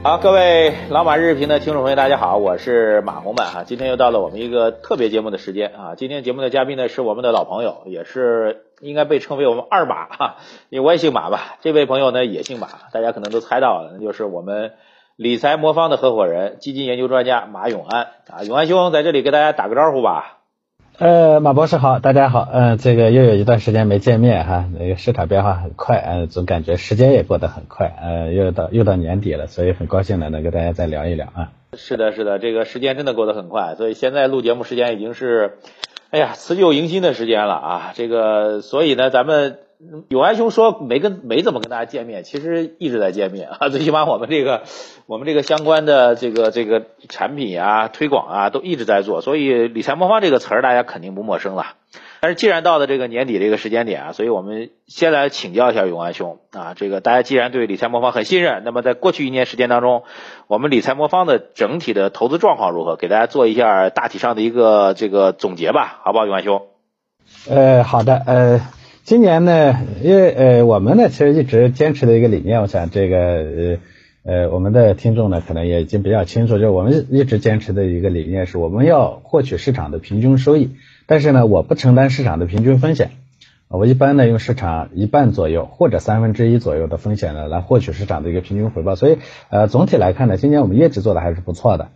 好，各位老马日评的听众朋友，大家好，我是马红满哈。今天又到了我们一个特别节目的时间啊。今天节目的嘉宾呢是我们的老朋友，也是应该被称为我们二马哈，因为我也姓马吧。这位朋友呢也姓马，大家可能都猜到了，那就是我们理财魔方的合伙人、基金研究专家马永安啊。永安兄在这里给大家打个招呼吧。呃，马博士好，大家好，嗯，这个又有一段时间没见面哈，那个市场变化很快，嗯，总感觉时间也过得很快，呃，又到又到年底了，所以很高兴的，能跟大家再聊一聊啊。是的，是的，这个时间真的过得很快，所以现在录节目时间已经是，哎呀，辞旧迎新的时间了啊，这个，所以呢，咱们。永安兄说没跟没怎么跟大家见面，其实一直在见面啊。最起码我们这个我们这个相关的这个这个产品啊推广啊都一直在做，所以理财魔方这个词儿大家肯定不陌生了。但是既然到了这个年底这个时间点啊，所以我们先来请教一下永安兄啊，这个大家既然对理财魔方很信任，那么在过去一年时间当中，我们理财魔方的整体的投资状况如何？给大家做一下大体上的一个这个总结吧，好不好，永安兄？呃，好的，呃。今年呢，因为呃，我们呢其实一直坚持的一个理念，我想这个呃呃，我们的听众呢可能也已经比较清楚，就是我们一直坚持的一个理念是，我们要获取市场的平均收益，但是呢，我不承担市场的平均风险，我一般呢用市场一半左右或者三分之一左右的风险呢来获取市场的一个平均回报，所以呃总体来看呢，今年我们业绩做的还是不错的。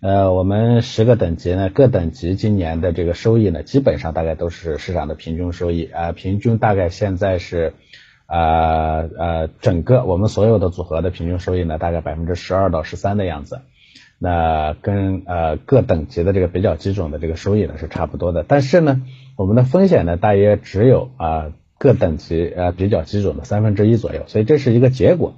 呃，我们十个等级呢，各等级今年的这个收益呢，基本上大概都是市场的平均收益。啊，平均大概现在是啊呃整个我们所有的组合的平均收益呢，大概百分之十二到十三的样子，那跟呃各等级的这个比较基准的这个收益呢是差不多的，但是呢，我们的风险呢大约只有啊各等级呃比较基准的三分之一左右，所以这是一个结果，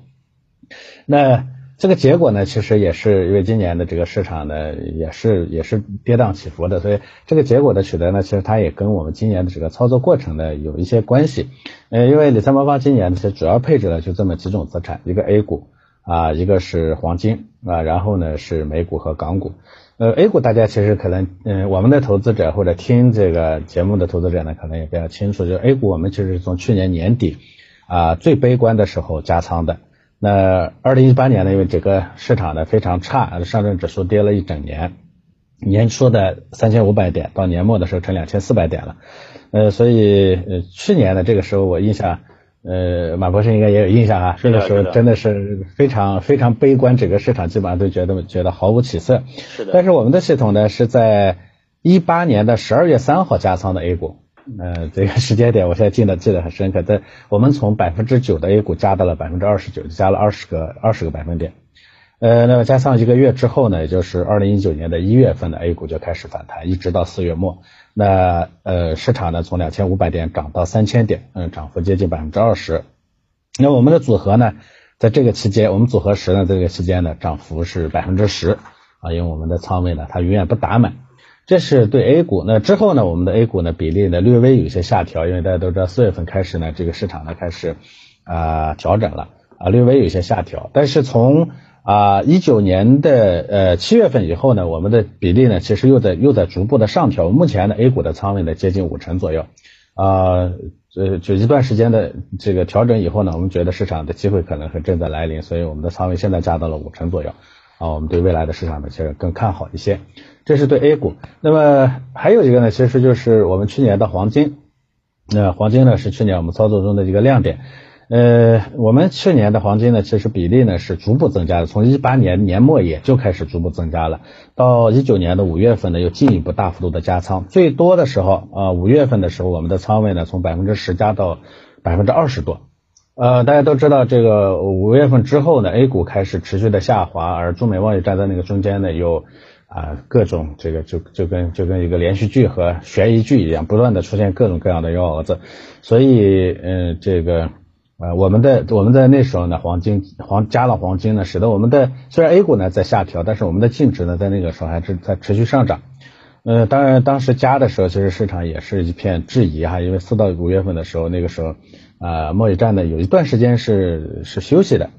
那。这个结果呢，其实也是因为今年的这个市场呢，也是也是跌宕起伏的，所以这个结果的取得呢，其实它也跟我们今年的这个操作过程呢有一些关系。呃，因为理财魔方今年其实主要配置呢就这么几种资产，一个 A 股啊，一个是黄金啊，然后呢是美股和港股。呃，A 股大家其实可能，嗯，我们的投资者或者听这个节目的投资者呢，可能也比较清楚，就 A 股我们其实是从去年年底啊最悲观的时候加仓的。那二零一八年呢，因为整个市场呢非常差，上证指数跌了一整年，年初的三千五百点，到年末的时候成两千四百点了，呃，所以呃去年的这个时候我印象，呃马博士应该也有印象啊，那个时候真的是非常非常悲观，整个市场基本上都觉得觉得毫无起色。是的。但是我们的系统呢是在一八年的十二月三号加仓的 A 股。呃，这个时间点我现在记得记得很深刻，在我们从百分之九的 A 股加到了百分之二十九，加了二十个二十个百分点。呃，那么加上一个月之后呢，也就是二零一九年的一月份的 A 股就开始反弹，一直到四月末，那呃市场呢从两千五百点涨到三千点，嗯，涨幅接近百分之二十。那我们的组合呢，在这个期间，我们组合十呢这个期间呢涨幅是百分之十啊，因为我们的仓位呢它永远不打满。这是对 A 股，那之后呢，我们的 A 股呢比例呢略微有些下调，因为大家都知道四月份开始呢，这个市场呢开始啊调整了啊，略微有些下调。但是从啊一九年的呃七月份以后呢，我们的比例呢其实又在又在逐步的上调。目前呢 A 股的仓位呢接近五成左右。啊，呃就一段时间的这个调整以后呢，我们觉得市场的机会可能是正在来临，所以我们的仓位现在加到了五成左右。啊，我们对未来的市场呢其实更看好一些。这是对 A 股，那么还有一个呢，其实就是我们去年的黄金，那黄金呢是去年我们操作中的一个亮点，呃，我们去年的黄金呢，其实比例呢是逐步增加的，从一八年年末也就开始逐步增加了，到一九年的五月份呢又进一步大幅度的加仓，最多的时候啊五月份的时候，我们的仓位呢从百分之十加到百分之二十多，呃，大家都知道这个五月份之后呢，A 股开始持续的下滑，而中美贸易战在那个中间呢又。啊，各种这个就就跟就跟一个连续剧和悬疑剧一样，不断的出现各种各样的幺蛾子，所以嗯，这个呃，我们的我们在那时候呢，黄金黄加了黄金呢，使得我们的虽然 A 股呢在下调，但是我们的净值呢在那个时候还是在持续上涨。呃，当然当时加的时候，其实市场也是一片质疑哈，因为四到五月份的时候，那个时候啊，贸易战呢有一段时间是是休息的，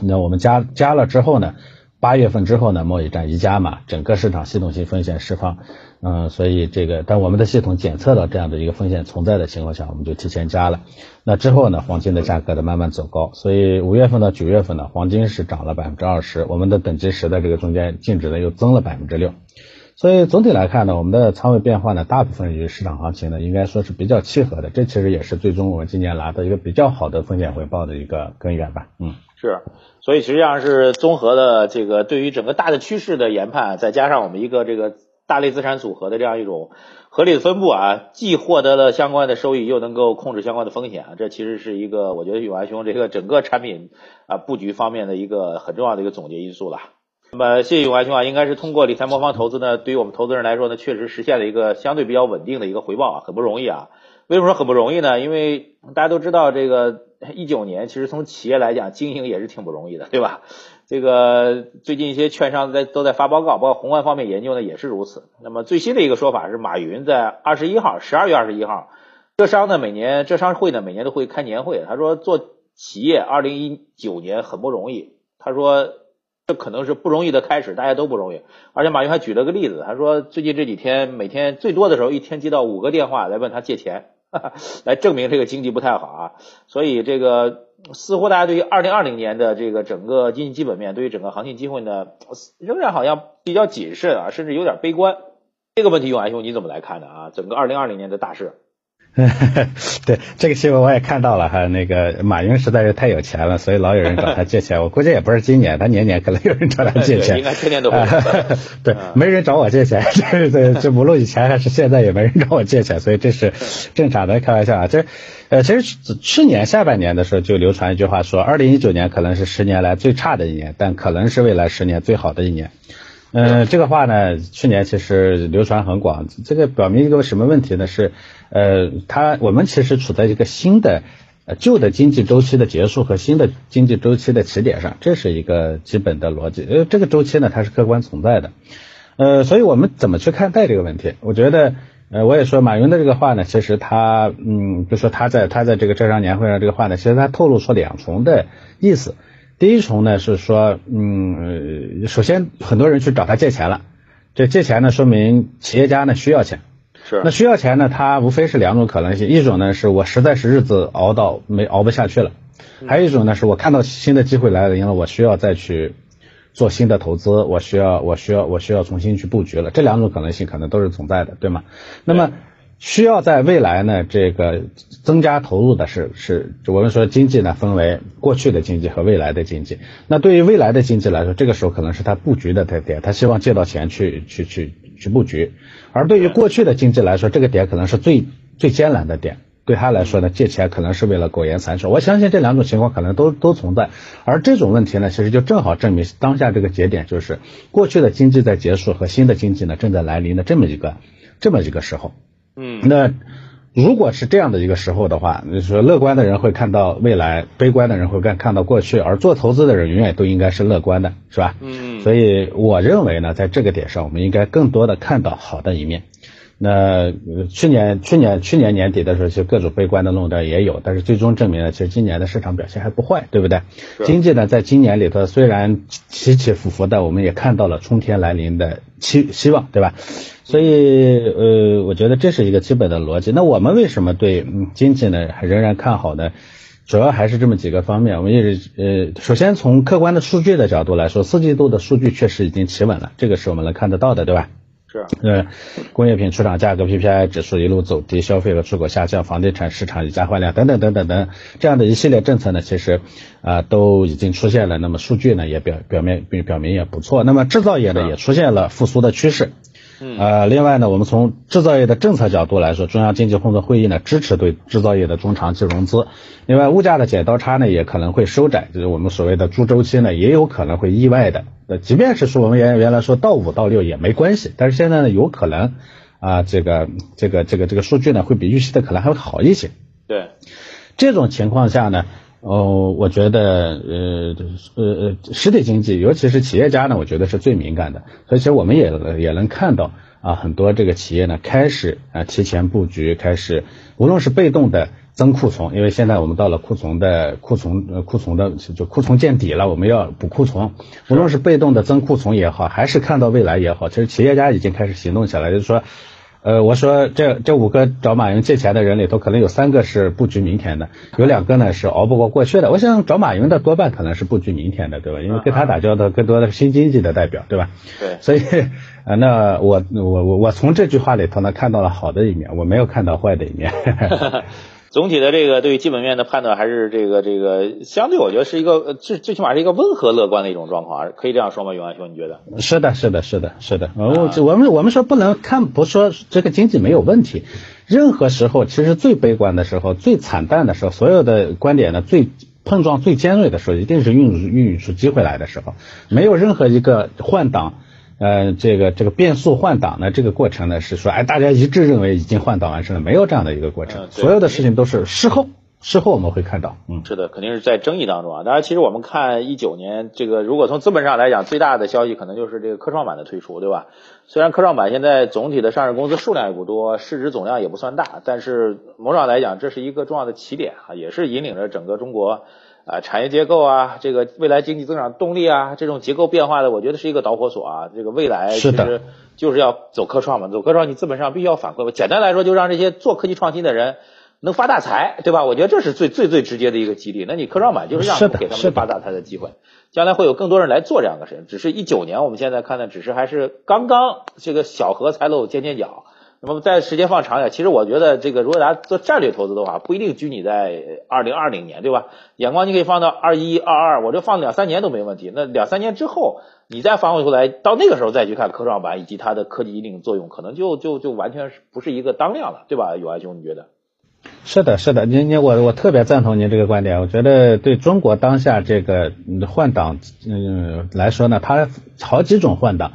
那我们加加了之后呢。八月份之后呢，贸易战一加码，整个市场系统性风险释放，嗯，所以这个当我们的系统检测到这样的一个风险存在的情况下，我们就提前加了。那之后呢，黄金的价格的慢慢走高，所以五月份到九月份呢，黄金是涨了百分之二十，我们的等级十的这个中间净值呢又增了百分之六。所以总体来看呢，我们的仓位变化呢，大部分与市场行情呢，应该说是比较契合的。这其实也是最终我们今年拿到一个比较好的风险回报的一个根源吧。嗯，是。所以实际上是综合的这个对于整个大的趋势的研判，再加上我们一个这个大类资产组合的这样一种合理的分布啊，既获得了相关的收益，又能够控制相关的风险啊，这其实是一个我觉得永安兄这个整个产品啊布局方面的一个很重要的一个总结因素了。那么，谢谢永安兄啊，应该是通过理财魔方投资呢，对于我们投资人来说呢，确实实现了一个相对比较稳定的一个回报啊，很不容易啊。为什么说很不容易呢？因为大家都知道，这个一九年其实从企业来讲经营也是挺不容易的，对吧？这个最近一些券商在都在发报告，包括宏观方面研究呢也是如此。那么最新的一个说法是，马云在二十一号，十二月二十一号，浙商呢每年浙商会呢每年都会开年会，他说做企业二零一九年很不容易，他说。这可能是不容易的开始，大家都不容易。而且马云还举了个例子，他说最近这几天每天最多的时候，一天接到五个电话来问他借钱，来证明这个经济不太好啊。所以这个似乎大家对于二零二零年的这个整个经济基本面，对于整个行情机会呢，仍然好像比较谨慎啊，甚至有点悲观。这个问题，永安兄你怎么来看的啊？整个二零二零年的大势？对这个新闻我也看到了哈，那个马云实在是太有钱了，所以老有人找他借钱。我估计也不是今年，他年年可能有人找他借钱，应该天天都会。对，没人找我借钱，这这这无论以前还是现在也没人找我借钱，所以这是正常的。开玩笑啊，这呃其实去年下半年的时候就流传一句话说，二零一九年可能是十年来最差的一年，但可能是未来十年最好的一年。嗯，这个话呢，去年其实流传很广，这个表明一个什么问题呢？是，呃，它我们其实处在一个新的，呃，旧的经济周期的结束和新的经济周期的起点上，这是一个基本的逻辑。呃，这个周期呢，它是客观存在的，呃，所以我们怎么去看待这个问题？我觉得，呃，我也说马云的这个话呢，其实他，嗯，就说他在他在这个浙商年会上这个话呢，其实他透露出两重的意思。第一重呢是说，嗯，首先很多人去找他借钱了，这借钱呢说明企业家呢需要钱，是。那需要钱呢，他无非是两种可能性，一种呢是我实在是日子熬到没熬不下去了，还有一种呢是我看到新的机会来了，因为我需要再去做新的投资，我需要我需要我需要重新去布局了，这两种可能性可能都是存在的，对吗？那么。需要在未来呢，这个增加投入的是是，我们说经济呢分为过去的经济和未来的经济。那对于未来的经济来说，这个时候可能是他布局的点，他希望借到钱去去去去布局。而对于过去的经济来说，这个点可能是最最艰难的点，对他来说呢，借钱可能是为了苟延残喘。我相信这两种情况可能都都存在。而这种问题呢，其实就正好证明当下这个节点就是过去的经济在结束和新的经济呢正在来临的这么一个这么一个时候。那如果是这样的一个时候的话，你说乐观的人会看到未来，悲观的人会看看到过去，而做投资的人永远都应该是乐观的，是吧？嗯，所以我认为呢，在这个点上，我们应该更多的看到好的一面。那去年去年去年年底的时候，其实各种悲观的论调也有，但是最终证明了，其实今年的市场表现还不坏，对不对？经济呢，在今年里头虽然起起伏伏的，我们也看到了春天来临的期希望，对吧？所以呃，我觉得这是一个基本的逻辑。那我们为什么对经济呢仍然看好呢？主要还是这么几个方面。我们也是呃，首先从客观的数据的角度来说，四季度的数据确实已经企稳了，这个是我们能看得到的，对吧？是，呃，工业品出厂价格 PPI 指数一路走低，消费和出口下降，房地产市场以价换量等等等等等，这样的一系列政策呢，其实啊都已经出现了。那么数据呢也表表面表表明也不错。那么制造业呢也出现了复苏的趋势。呃，另外呢，我们从制造业的政策角度来说，中央经济工作会议呢支持对制造业的中长期融资。另外，物价的剪刀差呢也可能会收窄，就是我们所谓的猪周期呢也有可能会意外的。呃，即便是说我们原原来说到五到六也没关系，但是现在呢有可能啊这个这个这个这个数据呢会比预期的可能还会好一些。对，这种情况下呢。哦，我觉得呃呃呃，实体经济，尤其是企业家呢，我觉得是最敏感的。所以其实我们也也能看到啊，很多这个企业呢开始啊提前布局，开始无论是被动的增库存，因为现在我们到了库存的库存呃库存的就库存见底了，我们要补库存，无论是被动的增库存也好，还是看到未来也好，其实企业家已经开始行动起来，就是说。呃，我说这这五个找马云借钱的人里头，可能有三个是布局明天的，有两个呢是熬不过过去的。我想找马云的多半可能是布局明天的，对吧？因为跟他打交道更多的是新经济的代表，对吧？对。所以，呃，那我我我我从这句话里头呢看到了好的一面，我没有看到坏的一面。总体的这个对于基本面的判断还是这个这个相对我觉得是一个最最起码是一个温和乐观的一种状况，可以这样说吗？永安兄，你觉得？是的，是的，是的，是的。我我们我们说不能看不说这个经济没有问题，任何时候其实最悲观的时候、最惨淡的时候，所有的观点呢最碰撞最尖锐的时候，一定是孕孕育出机会来的时候，没有任何一个换挡。呃，这个这个变速换挡呢，这个过程呢是说，哎，大家一致认为已经换挡完成了，没有这样的一个过程，所有的事情都是事后，事后我们会看到，嗯，是的，肯定是在争议当中啊。当然，其实我们看一九年这个，如果从资本上来讲，最大的消息可能就是这个科创板的推出，对吧？虽然科创板现在总体的上市公司数量也不多，市值总量也不算大，但是某种上来讲，这是一个重要的起点啊，也是引领着整个中国。啊，产业结构啊，这个未来经济增长动力啊，这种结构变化的，我觉得是一个导火索啊。这个未来其实就是要走科创嘛，走科创你资本上必须要反馈嘛。简单来说，就让这些做科技创新的人能发大财，对吧？我觉得这是最最最直接的一个激励。那你科创板就是让给他们发大财的机会，将来会有更多人来做这样的事情。只是一九年，我们现在看的只是还是刚刚这个小荷才露尖尖角。那么在时间放长点，其实我觉得这个如果大家做战略投资的话，不一定拘泥在二零二零年，对吧？眼光你可以放到二一、二二，我这放两三年都没问题。那两三年之后，你再翻回头来，到那个时候再去看科创板以及它的科技引领作用，可能就就就完全是不是一个当量了，对吧？永安兄，你觉得？是的，是的，您您我我特别赞同您这个观点。我觉得对中国当下这个换挡嗯来说呢，它好几种换挡。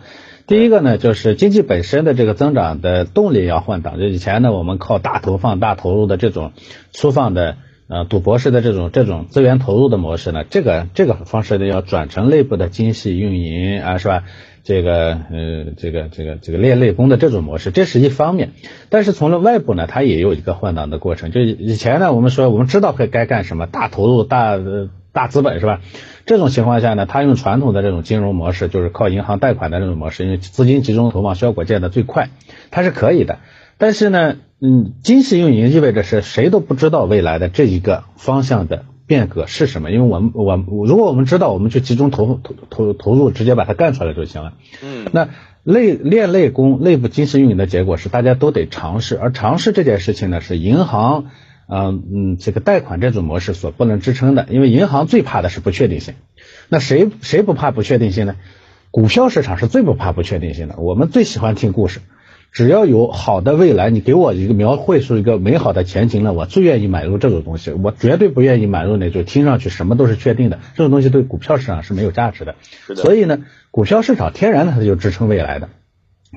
第一个呢，就是经济本身的这个增长的动力要换挡。就以前呢，我们靠大投放、大投入的这种粗放的呃赌博式的这种这种资源投入的模式呢，这个这个方式呢要转成内部的精细运营啊，是吧？这个呃这个这个这个练内功的这种模式，这是一方面。但是从了外部呢，它也有一个换挡的过程。就以前呢，我们说我们知道该该干什么，大投入、大大资本，是吧？这种情况下呢，他用传统的这种金融模式，就是靠银行贷款的这种模式，因为资金集中投放，效果见得最快，它是可以的。但是呢，嗯，精细运营意味着是谁都不知道未来的这一个方向的变革是什么，因为我们我如果我们知道，我们就集中投投投投入，直接把它干出来就行了。嗯，那内练内功，内部精细运营的结果是大家都得尝试，而尝试这件事情呢，是银行。嗯嗯，这个贷款这种模式所不能支撑的，因为银行最怕的是不确定性。那谁谁不怕不确定性呢？股票市场是最不怕不确定性的。我们最喜欢听故事，只要有好的未来，你给我一个描绘出一个美好的前景了，我最愿意买入这种东西。我绝对不愿意买入那种听上去什么都是确定的这种东西，对股票市场是没有价值的。所以呢，股票市场天然的它就支撑未来的。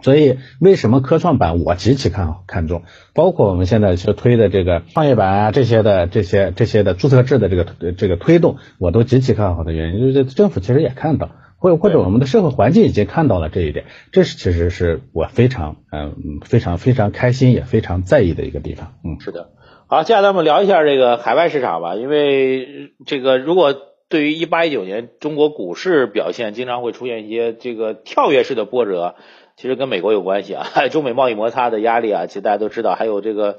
所以，为什么科创板我极其看好看重？包括我们现在去推的这个创业板啊，这些的这些这些的注册制的这个这个推动，我都极其看好的原因，就是政府其实也看到，或或者我们的社会环境已经看到了这一点，这是其实是我非常嗯非常非常开心也非常在意的一个地方。嗯，是的。好，接下来我们聊一下这个海外市场吧，因为这个如果对于一八一九年中国股市表现，经常会出现一些这个跳跃式的波折。其实跟美国有关系啊，中美贸易摩擦的压力啊，其实大家都知道。还有这个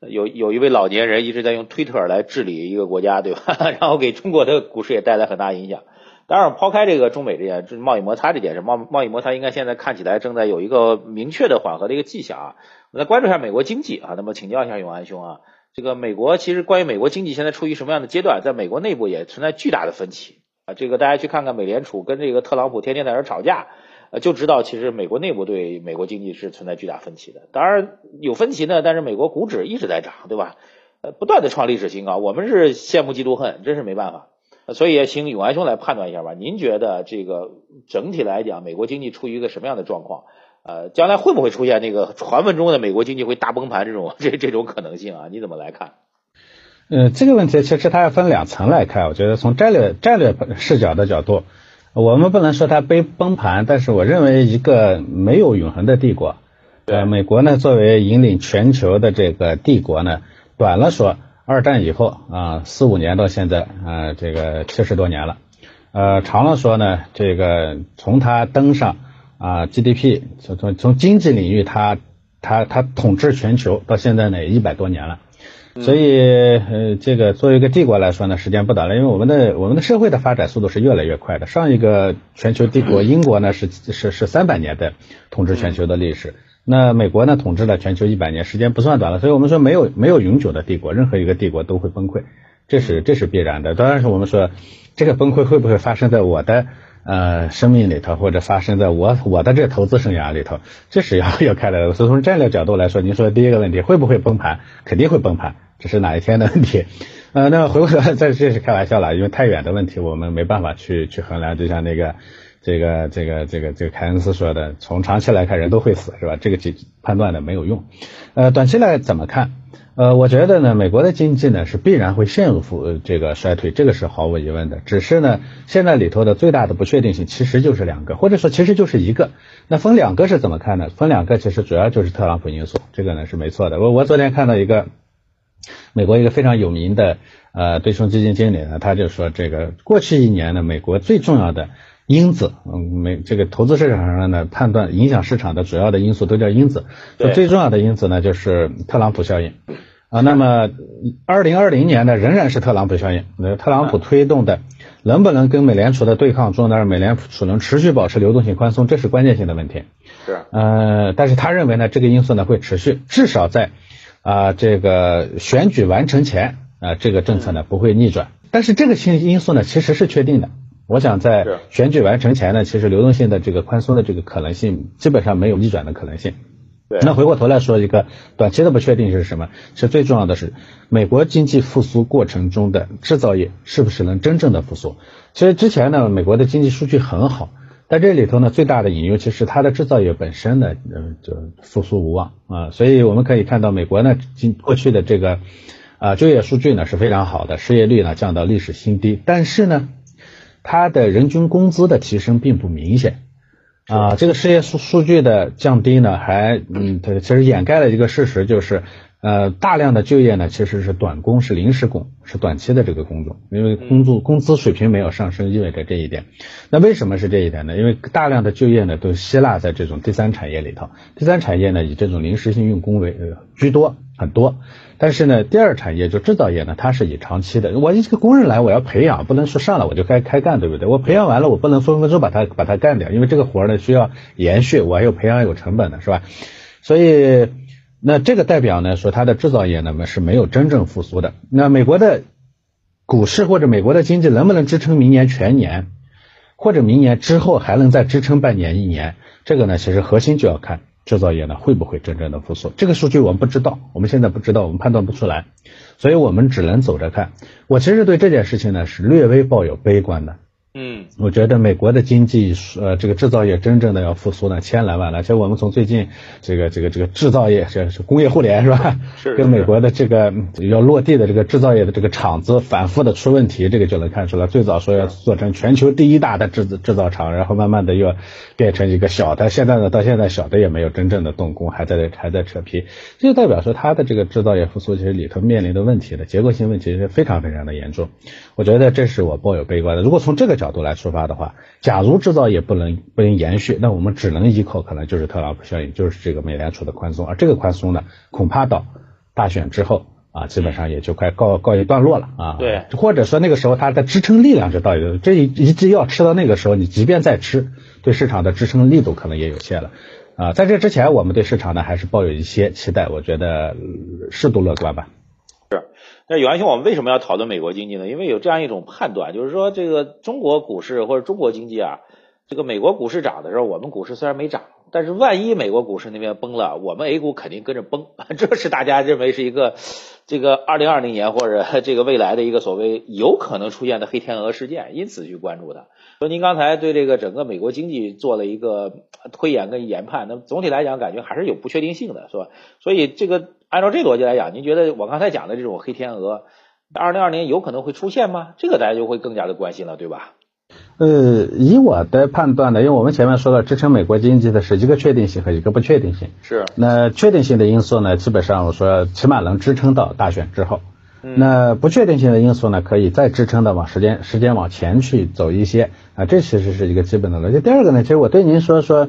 有有一位老年人一直在用推特来治理一个国家，对吧？然后给中国的股市也带来很大影响。当然，抛开这个中美这件贸易摩擦这件事，贸贸易摩擦应该现在看起来正在有一个明确的缓和的一个迹象啊。我们来关注一下美国经济啊。那么请教一下永安兄啊，这个美国其实关于美国经济现在处于什么样的阶段，在美国内部也存在巨大的分歧啊。这个大家去看看美联储跟这个特朗普天天在这吵架。呃，就知道其实美国内部对美国经济是存在巨大分歧的。当然有分歧呢，但是美国股指一直在涨，对吧？呃，不断的创历史新高，我们是羡慕嫉妒恨，真是没办法。所以也请永安兄来判断一下吧。您觉得这个整体来讲，美国经济处于一个什么样的状况？呃，将来会不会出现那个传闻中的美国经济会大崩盘这种这这种可能性啊？你怎么来看？嗯，这个问题其实它要分两层来看。我觉得从战略战略视角的角度。我们不能说它崩崩盘，但是我认为一个没有永恒的帝国，呃，美国呢作为引领全球的这个帝国呢，短了说，二战以后啊，四五年到现在啊，这个七十多年了。呃，长了说呢，这个从它登上啊 GDP，从从从经济领域它它它统治全球到现在呢一百多年了。所以，呃，这个作为一个帝国来说呢，时间不短了，因为我们的我们的社会的发展速度是越来越快的。上一个全球帝国英国呢是是是三百年的统治全球的历史，那美国呢统治了全球一百年，时间不算短了。所以我们说没有没有永久的帝国，任何一个帝国都会崩溃，这是这是必然的。当然是我们说这个崩溃会不会发生在我的呃生命里头，或者发生在我我的这投资生涯里头，这是要要看的。所以从战略角度来说，您说的第一个问题会不会崩盘，肯定会崩盘。这是哪一天的问题？呃，那回过头来，这这是开玩笑了，因为太远的问题，我们没办法去去衡量。就像那个这个这个这个这个凯恩斯说的，从长期来看，人都会死，是吧？这个判断的没有用。呃，短期来怎么看？呃，我觉得呢，美国的经济呢是必然会陷入负这个衰退，这个是毫无疑问的。只是呢，现在里头的最大的不确定性其实就是两个，或者说其实就是一个。那分两个是怎么看呢？分两个其实主要就是特朗普因素，这个呢是没错的。我我昨天看到一个。美国一个非常有名的呃对冲基金经理呢，他就说这个过去一年呢，美国最重要的因子，嗯，美这个投资市场上呢判断影响市场的主要的因素都叫因子，最重要的因子呢就是特朗普效应啊。那么二零二零年呢仍然是特朗普效应，那特朗普推动的能不能跟美联储的对抗中呢？美联储能持续保持流动性宽松，这是关键性的问题。是呃，但是他认为呢这个因素呢会持续，至少在。啊，这个选举完成前啊，这个政策呢不会逆转。但是这个因因素呢其实是确定的。我想在选举完成前呢，其实流动性的这个宽松的这个可能性基本上没有逆转的可能性。对。那回过头来说，一个短期的不确定是什么？是最重要的是美国经济复苏过程中的制造业是不是能真正的复苏？其实之前呢，美国的经济数据很好。但这里头呢，最大的隐忧其实它的制造业本身呢，嗯，就复苏无望啊。所以我们可以看到，美国呢，今过去的这个啊就业数据呢是非常好的，失业率呢降到历史新低，但是呢，它的人均工资的提升并不明显啊。这个失业数数据的降低呢，还嗯，它其实掩盖了一个事实，就是。呃，大量的就业呢，其实是短工，是临时工，是短期的这个工作，因为工作工资水平没有上升，意味着这一点。那为什么是这一点呢？因为大量的就业呢都吸纳在这种第三产业里头，第三产业呢以这种临时性用工为居多很多，但是呢，第二产业就制造业呢，它是以长期的，我一个工人来，我要培养，不能说上了我就该开干，对不对？我培养完了，我不能分分钟把它把它干掉，因为这个活呢需要延续，我还有培养有成本的，是吧？所以。那这个代表呢，说它的制造业呢么是没有真正复苏的。那美国的股市或者美国的经济能不能支撑明年全年，或者明年之后还能再支撑半年一年？这个呢，其实核心就要看制造业呢会不会真正的复苏。这个数据我们不知道，我们现在不知道，我们判断不出来，所以我们只能走着看。我其实对这件事情呢是略微抱有悲观的。嗯，我觉得美国的经济，呃，这个制造业真正的要复苏呢，千来万难。其实我们从最近这个这个这个制造业，这是工业互联是吧？是。跟美国的这个要落地的这个制造业的这个厂子反复的出问题，这个就能看出来。最早说要做成全球第一大的制制造厂，然后慢慢的又变成一个小的，现在呢到现在小的也没有真正的动工，还在还在扯皮。这就代表说它的这个制造业复苏其实里头面临的问题的结构性问题是非常非常的严重。我觉得这是我抱有悲观的。如果从这个角度来出发的话，假如制造业不能不能延续，那我们只能依靠可能就是特朗普效应，就是这个美联储的宽松。而这个宽松呢，恐怕到大选之后啊，基本上也就快告告一段落了啊。对，或者说那个时候它的支撑力量就到一个，这一一剂药吃到那个时候，你即便再吃，对市场的支撑力度可能也有限了啊。在这之前，我们对市场呢还是抱有一些期待，我觉得适度乐观吧。是。那有安兄，我们为什么要讨论美国经济呢？因为有这样一种判断，就是说这个中国股市或者中国经济啊，这个美国股市涨的时候，我们股市虽然没涨，但是万一美国股市那边崩了，我们 A 股肯定跟着崩，这是大家认为是一个这个二零二零年或者 这个未来的一个所谓有可能出现的黑天鹅事件，因此去关注的。说您刚才对这个整个美国经济做了一个推演跟研判，那总体来讲感觉还是有不确定性的，是吧？所以这个。按照这逻辑来讲，您觉得我刚才讲的这种黑天鹅，二零二零有可能会出现吗？这个大家就会更加的关心了，对吧？呃，以我的判断呢，因为我们前面说了，支撑美国经济的是一个确定性和一个不确定性。是。那确定性的因素呢，基本上我说起码能支撑到大选之后。嗯。那不确定性的因素呢，可以再支撑的往时间时间往前去走一些啊，这其实是一个基本的逻辑。第二个呢，其实我对您说说，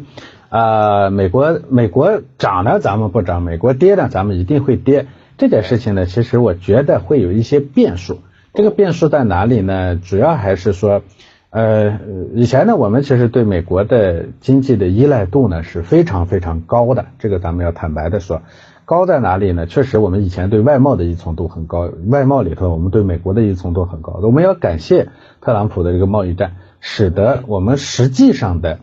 啊，美国美国涨呢咱们不涨，美国跌呢咱们一定会跌。这件事情呢，其实我觉得会有一些变数。这个变数在哪里呢？主要还是说。呃，以前呢，我们其实对美国的经济的依赖度呢是非常非常高的，这个咱们要坦白的说，高在哪里呢？确实，我们以前对外贸的依从度很高，外贸里头我们对美国的依从度很高。我们要感谢特朗普的这个贸易战，使得我们实际上的。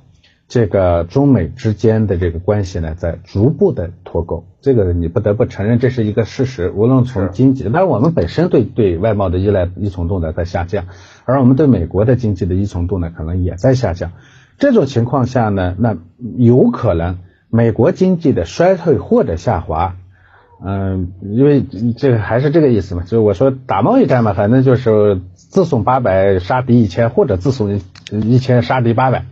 这个中美之间的这个关系呢，在逐步的脱钩，这个你不得不承认这是一个事实。无论从经济，但我们本身对对外贸的依赖依从度呢在下降，而我们对美国的经济的依从度呢可能也在下降。这种情况下呢，那有可能美国经济的衰退或者下滑。嗯，因为这个还是这个意思嘛，就是我说打贸易战嘛，反正就是自损八百杀敌一千，或者自损一千杀敌八百。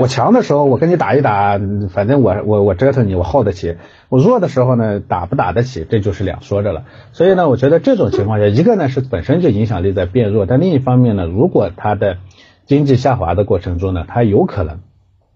我强的时候我跟你打一打，反正我我我折腾你，我耗得起。我弱的时候呢，打不打得起，这就是两说着了。所以呢，我觉得这种情况下，一个呢是本身就影响力在变弱，但另一方面呢，如果它的经济下滑的过程中呢，它有可能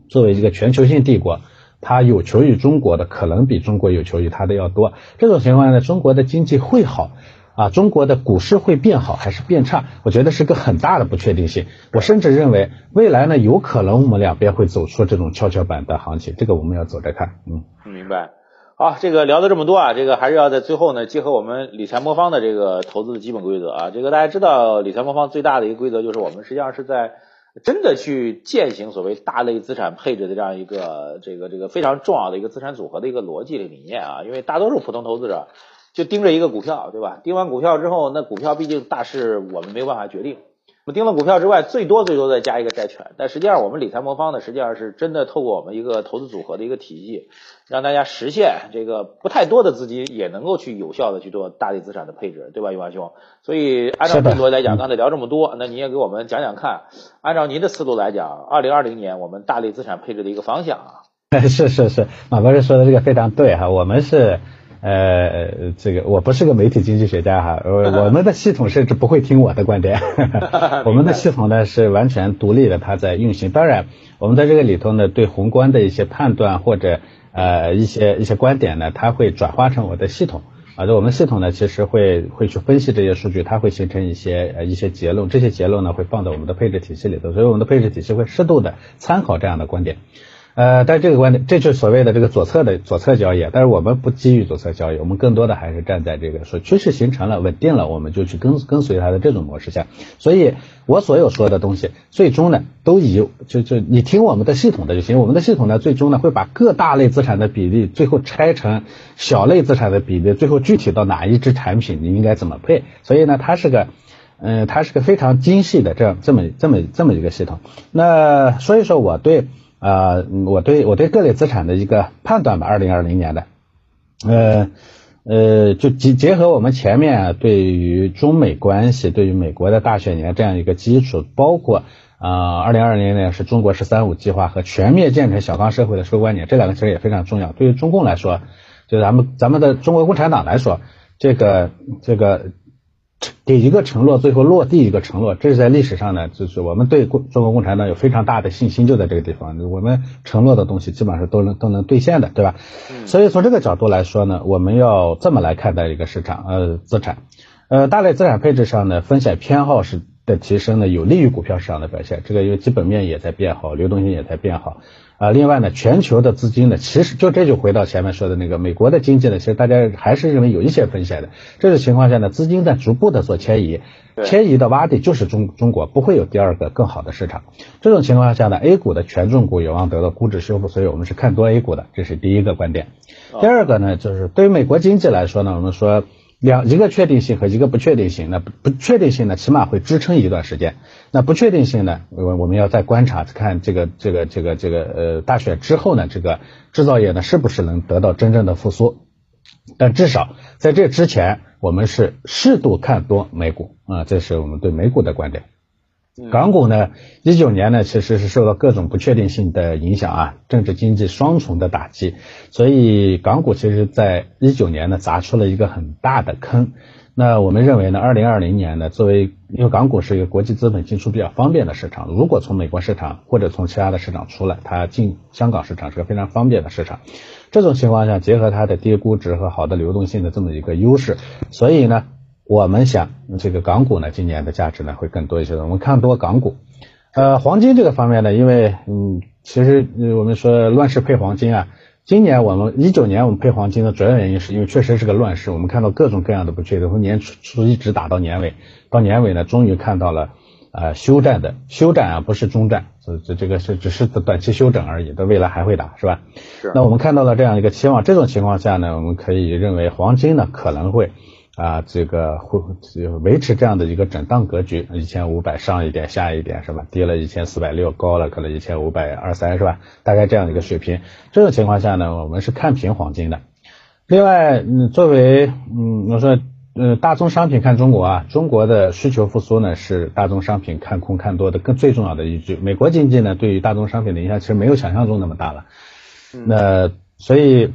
作为一个全球性帝国。它有求于中国的，可能比中国有求于它的要多。这种情况呢，中国的经济会好啊，中国的股市会变好还是变差？我觉得是个很大的不确定性。我甚至认为未来呢，有可能我们两边会走出这种跷跷板的行情。这个我们要走着看。嗯，明白。好，这个聊的这么多啊，这个还是要在最后呢，结合我们理财魔方的这个投资的基本规则啊。这个大家知道，理财魔方最大的一个规则就是我们实际上是在。真的去践行所谓大类资产配置的这样一个这个这个非常重要的一个资产组合的一个逻辑的理念啊，因为大多数普通投资者就盯着一个股票，对吧？盯完股票之后，那股票毕竟大势我们没有办法决定。我们盯了股票之外，最多最多再加一个债权，但实际上我们理财魔方呢，实际上是真的透过我们一个投资组合的一个体系，让大家实现这个不太多的资金也能够去有效的去做大类资产的配置，对吧，永华兄？所以按照这逻辑来讲，刚才聊这么多，那您也给我们讲讲看，按照您的思路来讲，二零二零年我们大类资产配置的一个方向啊？是是是，马博士说的这个非常对哈，我们是。呃，这个我不是个媒体经济学家哈，我们的系统甚至不会听我的观点，我们的系统呢是完全独立的，它在运行。当然，我们在这个里头呢，对宏观的一些判断或者呃一些一些观点呢，它会转化成我的系统啊，就我们系统呢，其实会会去分析这些数据，它会形成一些呃一些结论，这些结论呢会放到我们的配置体系里头，所以我们的配置体系会适度的参考这样的观点。呃，但是这个观点，这就是所谓的这个左侧的左侧交易，但是我们不基于左侧交易，我们更多的还是站在这个说趋势形成了、稳定了，我们就去跟跟随它的这种模式下。所以我所有说的东西，最终呢，都以就就你听我们的系统的就行。我们的系统呢，最终呢会把各大类资产的比例最后拆成小类资产的比例，最后具体到哪一只产品你应该怎么配。所以呢，它是个嗯，它是个非常精细的这样这么这么这么一个系统。那所以说我对。啊，我对我对各类资产的一个判断吧，二零二零年的，呃呃，就结结合我们前面对于中美关系、对于美国的大选年这样一个基础，包括啊，二零二零年是中国“十三五”计划和全面建成小康社会的收官年，这两个其实也非常重要。对于中共来说，就咱们咱们的中国共产党来说，这个这个。给一个承诺，最后落地一个承诺，这是在历史上呢，就是我们对共中国共产党有非常大的信心，就在这个地方，我们承诺的东西基本上都能都能兑现的，对吧？所以从这个角度来说呢，我们要这么来看待一个市场，呃，资产，呃，大类资产配置上呢，风险偏好是的提升呢，有利于股票市场的表现，这个因为基本面也在变好，流动性也在变好。啊，另外呢，全球的资金呢，其实就这就回到前面说的那个美国的经济呢，其实大家还是认为有一些风险的。这种情况下呢，资金在逐步的做迁移，迁移的洼地就是中中国，不会有第二个更好的市场。这种情况下呢，A 股的权重股有望得到估值修复，所以我们是看多 A 股的，这是第一个观点。第二个呢，就是对于美国经济来说呢，我们说。两一个确定性和一个不确定性，那不确定性呢，起码会支撑一段时间。那不确定性呢，我我们要再观察看这个这个这个这个呃大选之后呢，这个制造业呢是不是能得到真正的复苏？但至少在这之前，我们是适度看多美股啊，这是我们对美股的观点。港股呢，一九年呢其实是受到各种不确定性的影响啊，政治经济双重的打击，所以港股其实在一九年呢砸出了一个很大的坑。那我们认为呢，二零二零年呢，作为因为港股是一个国际资本进出比较方便的市场，如果从美国市场或者从其他的市场出来，它进香港市场是个非常方便的市场。这种情况下，结合它的低估值和好的流动性的这么一个优势，所以呢。我们想，这个港股呢，今年的价值呢会更多一些。我们看多港股，呃，黄金这个方面呢，因为嗯，其实我们说乱世配黄金啊，今年我们一九年我们配黄金的主要原因是因为确实是个乱世，我们看到各种各样的不确定，从年初一直打到年尾，到年尾呢，终于看到了呃休战的休战啊，不是中战，这这这个是只是短期休整而已，到未来还会打，是吧？是。那我们看到了这样一个期望，这种情况下呢，我们可以认为黄金呢可能会。啊，这个会维持这样的一个震荡格局，一千五百上一点下一点是吧？跌了一千四百六，高了可能一千五百二三是吧？大概这样的一个水平。这种情况下呢，我们是看平黄金的。另外，嗯，作为嗯，我说，嗯，大宗商品看中国啊，中国的需求复苏呢是大宗商品看空看多的更最重要的依据。美国经济呢对于大宗商品的影响其实没有想象中那么大了。那所以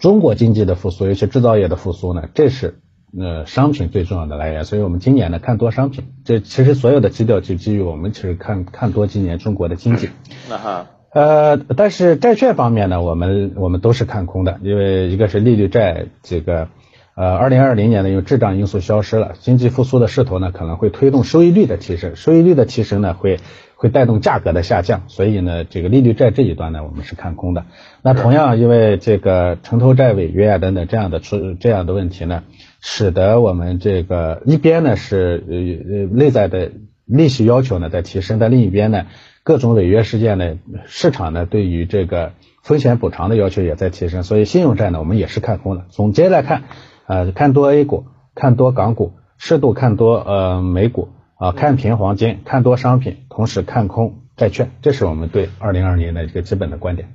中国经济的复苏，尤其制造业的复苏呢，这是。呃，商品最重要的来源，所以我们今年呢看多商品。这其实所有的基调就基于我们其实看看多今年中国的经济。那哈，呃，但是债券方面呢，我们我们都是看空的，因为一个是利率债这个，呃，二零二零年呢因为滞胀因素消失了，经济复苏的势头呢可能会推动收益率的提升，收益率的提升呢会。会带动价格的下降，所以呢，这个利率债这一端呢，我们是看空的。那同样，因为这个城投债违约啊等等这样的出这样的问题呢，使得我们这个一边呢是呃呃内在的利息要求呢在提升，但另一边呢，各种违约事件呢，市场呢对于这个风险补偿的要求也在提升，所以信用债呢我们也是看空的。总结来看，呃，看多 A 股，看多港股，适度看多呃美股。啊，看平黄金，看多商品，同时看空债券，这是我们对二零二年的一个基本的观点。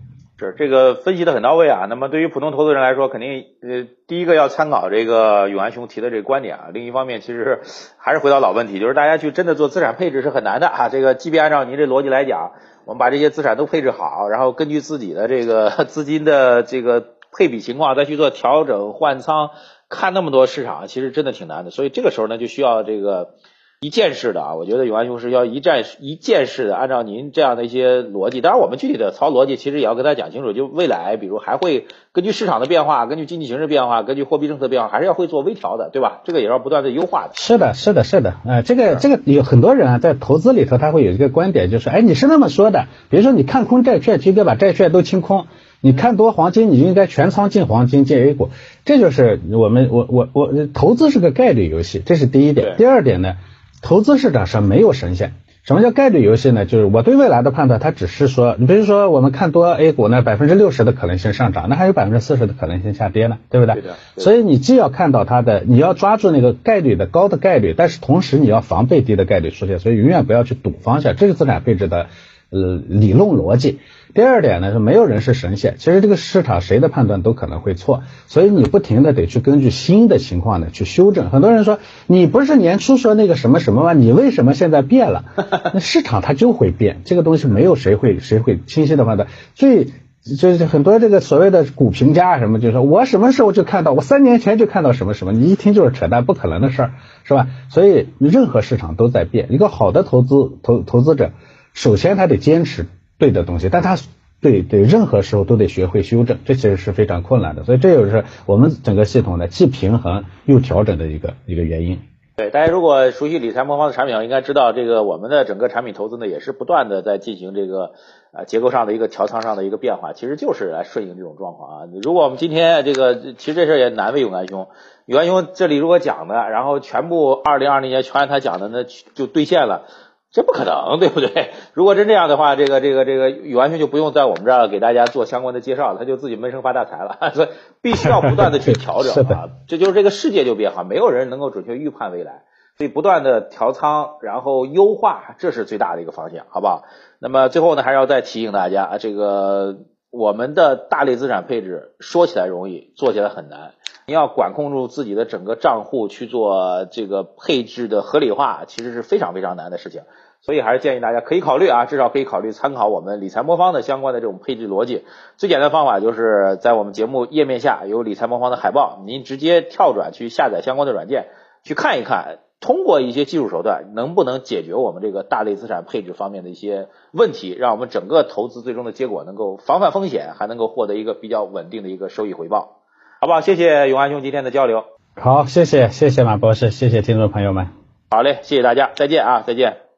是这个分析的很到位啊。那么对于普通投资人来说，肯定呃，第一个要参考这个永安兄提的这个观点啊。另一方面，其实还是回到老问题，就是大家去真的做资产配置是很难的啊。这个即便按照您这逻辑来讲，我们把这些资产都配置好，然后根据自己的这个 资金的这个配比情况再去做调整换仓，看那么多市场，其实真的挺难的。所以这个时候呢，就需要这个。一件式的啊，我觉得永安兄是要一站一件式的，按照您这样的一些逻辑，当然我们具体的操逻辑其实也要跟他讲清楚，就未来比如还会根据市场的变化，根据经济形势变化，根据货币政策变化，还是要会做微调的，对吧？这个也要不断的优化的。是的，是的，是的，呃，这个这个有很多人啊，在投资里头他会有一个观点，就是哎，你是那么说的，比如说你看空债券，就应该把债券都清空；你看多黄金，你应该全仓进黄金、进 A 股。这就是我们我我我投资是个概率游戏，这是第一点。第二点呢？投资市场上没有神仙。什么叫概率游戏呢？就是我对未来的判断，它只是说，你比如说我们看多 A 股呢，百分之六十的可能性上涨，那还有百分之四十的可能性下跌呢，对不对？对的。所以你既要看到它的，你要抓住那个概率的高的概率，但是同时你要防备低的概率出现，所以永远不要去赌方向，这是资产配置的呃理论逻辑。第二点呢是没有人是神仙，其实这个市场谁的判断都可能会错，所以你不停的得去根据新的情况呢去修正。很多人说你不是年初说那个什么什么吗？你为什么现在变了？那市场它就会变，这个东西没有谁会谁会清晰的判断。最就是很多这个所谓的股评家什么，就说我什么时候就看到，我三年前就看到什么什么，你一听就是扯淡，不可能的事儿，是吧？所以任何市场都在变，一个好的投资投投资者，首先他得坚持。对的东西，但他对对任何时候都得学会修正，这其实是非常困难的。所以这就是我们整个系统呢既平衡又调整的一个一个原因。对，大家如果熟悉理财魔方的产品，应该知道这个我们的整个产品投资呢也是不断的在进行这个呃结构上的一个调仓上的一个变化，其实就是来顺应这种状况啊。如果我们今天这个其实这事也难为永安兄，永安兄这里如果讲的，然后全部二零二零年全按他讲的那就兑现了。这不可能，对不对？如果真这样的话，这个这个这个完全就不用在我们这儿给大家做相关的介绍了，他就自己闷声发大财了。所以必须要不断的去调整啊，这就是这个世界就变化，没有人能够准确预判未来，所以不断的调仓，然后优化，这是最大的一个方向，好不好？那么最后呢，还是要再提醒大家，这个我们的大类资产配置说起来容易，做起来很难。你要管控住自己的整个账户去做这个配置的合理化，其实是非常非常难的事情。所以还是建议大家可以考虑啊，至少可以考虑参考我们理财魔方的相关的这种配置逻辑。最简单的方法就是在我们节目页面下有理财魔方的海报，您直接跳转去下载相关的软件去看一看，通过一些技术手段能不能解决我们这个大类资产配置方面的一些问题，让我们整个投资最终的结果能够防范风险，还能够获得一个比较稳定的一个收益回报，好不好？谢谢永安兄今天的交流。好，谢谢谢谢马博士，谢谢听众朋友们。好嘞，谢谢大家，再见啊，再见。